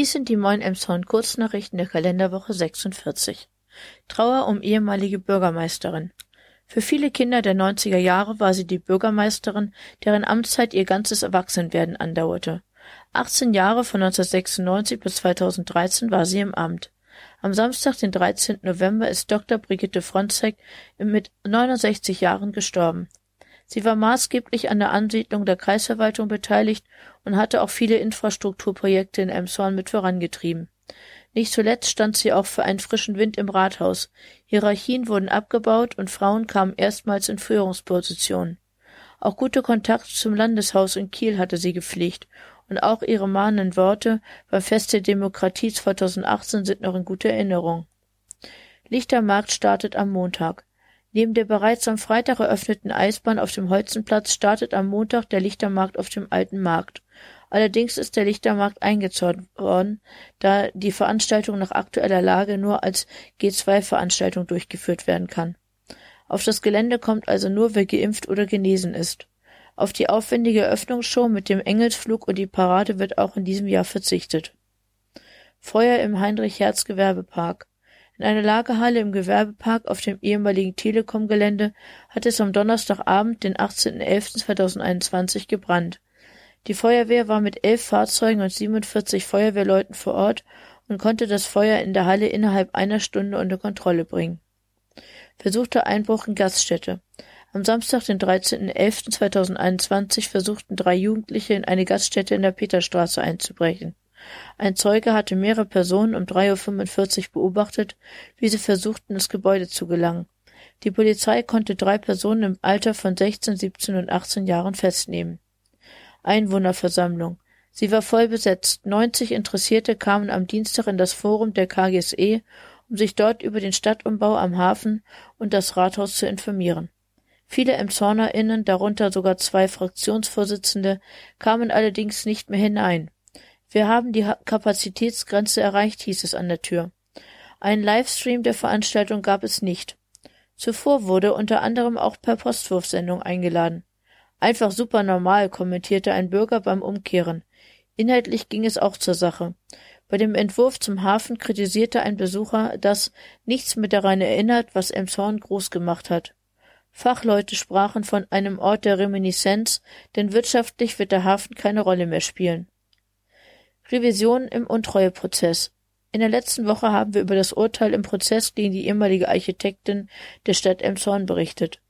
Dies sind die Moin Emshorn Kurznachrichten der Kalenderwoche 46. Trauer um ehemalige Bürgermeisterin. Für viele Kinder der 90er Jahre war sie die Bürgermeisterin, deren Amtszeit ihr ganzes Erwachsenwerden andauerte. 18 Jahre von 1996 bis 2013 war sie im Amt. Am Samstag, den 13. November, ist Dr. Brigitte Fronzek mit 69 Jahren gestorben. Sie war maßgeblich an der Ansiedlung der Kreisverwaltung beteiligt und hatte auch viele Infrastrukturprojekte in Emshorn mit vorangetrieben. Nicht zuletzt stand sie auch für einen frischen Wind im Rathaus. Hierarchien wurden abgebaut und Frauen kamen erstmals in Führungspositionen. Auch gute Kontakte zum Landeshaus in Kiel hatte sie gepflegt und auch ihre mahnenden Worte beim Fest der Demokratie 2018 sind noch in guter Erinnerung. Lichtermarkt startet am Montag. Neben der bereits am Freitag eröffneten Eisbahn auf dem Holzenplatz startet am Montag der Lichtermarkt auf dem Alten Markt. Allerdings ist der Lichtermarkt eingezäunt worden, da die Veranstaltung nach aktueller Lage nur als G2-Veranstaltung durchgeführt werden kann. Auf das Gelände kommt also nur, wer geimpft oder genesen ist. Auf die aufwendige Eröffnungsshow mit dem Engelsflug und die Parade wird auch in diesem Jahr verzichtet. Feuer im Heinrich-Herz-Gewerbepark. In einer Lagerhalle im Gewerbepark auf dem ehemaligen Telekom-Gelände hat es am Donnerstagabend, den 18.11.2021 gebrannt. Die Feuerwehr war mit elf Fahrzeugen und 47 Feuerwehrleuten vor Ort und konnte das Feuer in der Halle innerhalb einer Stunde unter Kontrolle bringen. Versuchter Einbruch in Gaststätte. Am Samstag, den 13.11.2021 versuchten drei Jugendliche in eine Gaststätte in der Peterstraße einzubrechen. Ein Zeuge hatte mehrere Personen um 3.45 Uhr beobachtet, wie sie versuchten, ins Gebäude zu gelangen. Die Polizei konnte drei Personen im Alter von 16, 17 und 18 Jahren festnehmen. Einwohnerversammlung. Sie war voll besetzt. 90 Interessierte kamen am Dienstag in das Forum der KGSE, um sich dort über den Stadtumbau am Hafen und das Rathaus zu informieren. Viele EmshornerInnen, darunter sogar zwei Fraktionsvorsitzende, kamen allerdings nicht mehr hinein. Wir haben die Kapazitätsgrenze erreicht, hieß es an der Tür. Einen Livestream der Veranstaltung gab es nicht. Zuvor wurde unter anderem auch per Postwurfsendung eingeladen. Einfach super normal, kommentierte ein Bürger beim Umkehren. Inhaltlich ging es auch zur Sache. Bei dem Entwurf zum Hafen kritisierte ein Besucher, dass nichts mehr daran erinnert, was Emshorn groß gemacht hat. Fachleute sprachen von einem Ort der Reminiszenz, denn wirtschaftlich wird der Hafen keine Rolle mehr spielen. Revision im Untreueprozess. In der letzten Woche haben wir über das Urteil im Prozess gegen die ehemalige Architektin der Stadt Emshorn berichtet.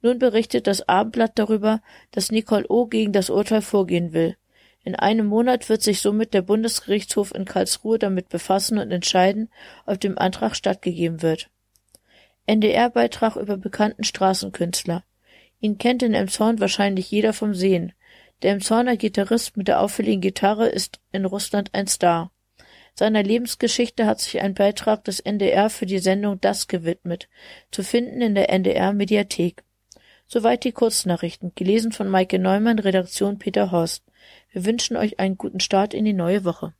Nun berichtet das Abendblatt darüber, dass Nicole O. gegen das Urteil vorgehen will. In einem Monat wird sich somit der Bundesgerichtshof in Karlsruhe damit befassen und entscheiden, ob dem Antrag stattgegeben wird. NDR-Beitrag über bekannten Straßenkünstler. Ihn kennt in Emshorn wahrscheinlich jeder vom Sehen. Der Emshorner Gitarrist mit der auffälligen Gitarre ist in Russland ein Star. Seiner Lebensgeschichte hat sich ein Beitrag des NDR für die Sendung Das gewidmet, zu finden in der NDR Mediathek. Soweit die Kurznachrichten, gelesen von Maike Neumann, Redaktion Peter Horst. Wir wünschen euch einen guten Start in die neue Woche.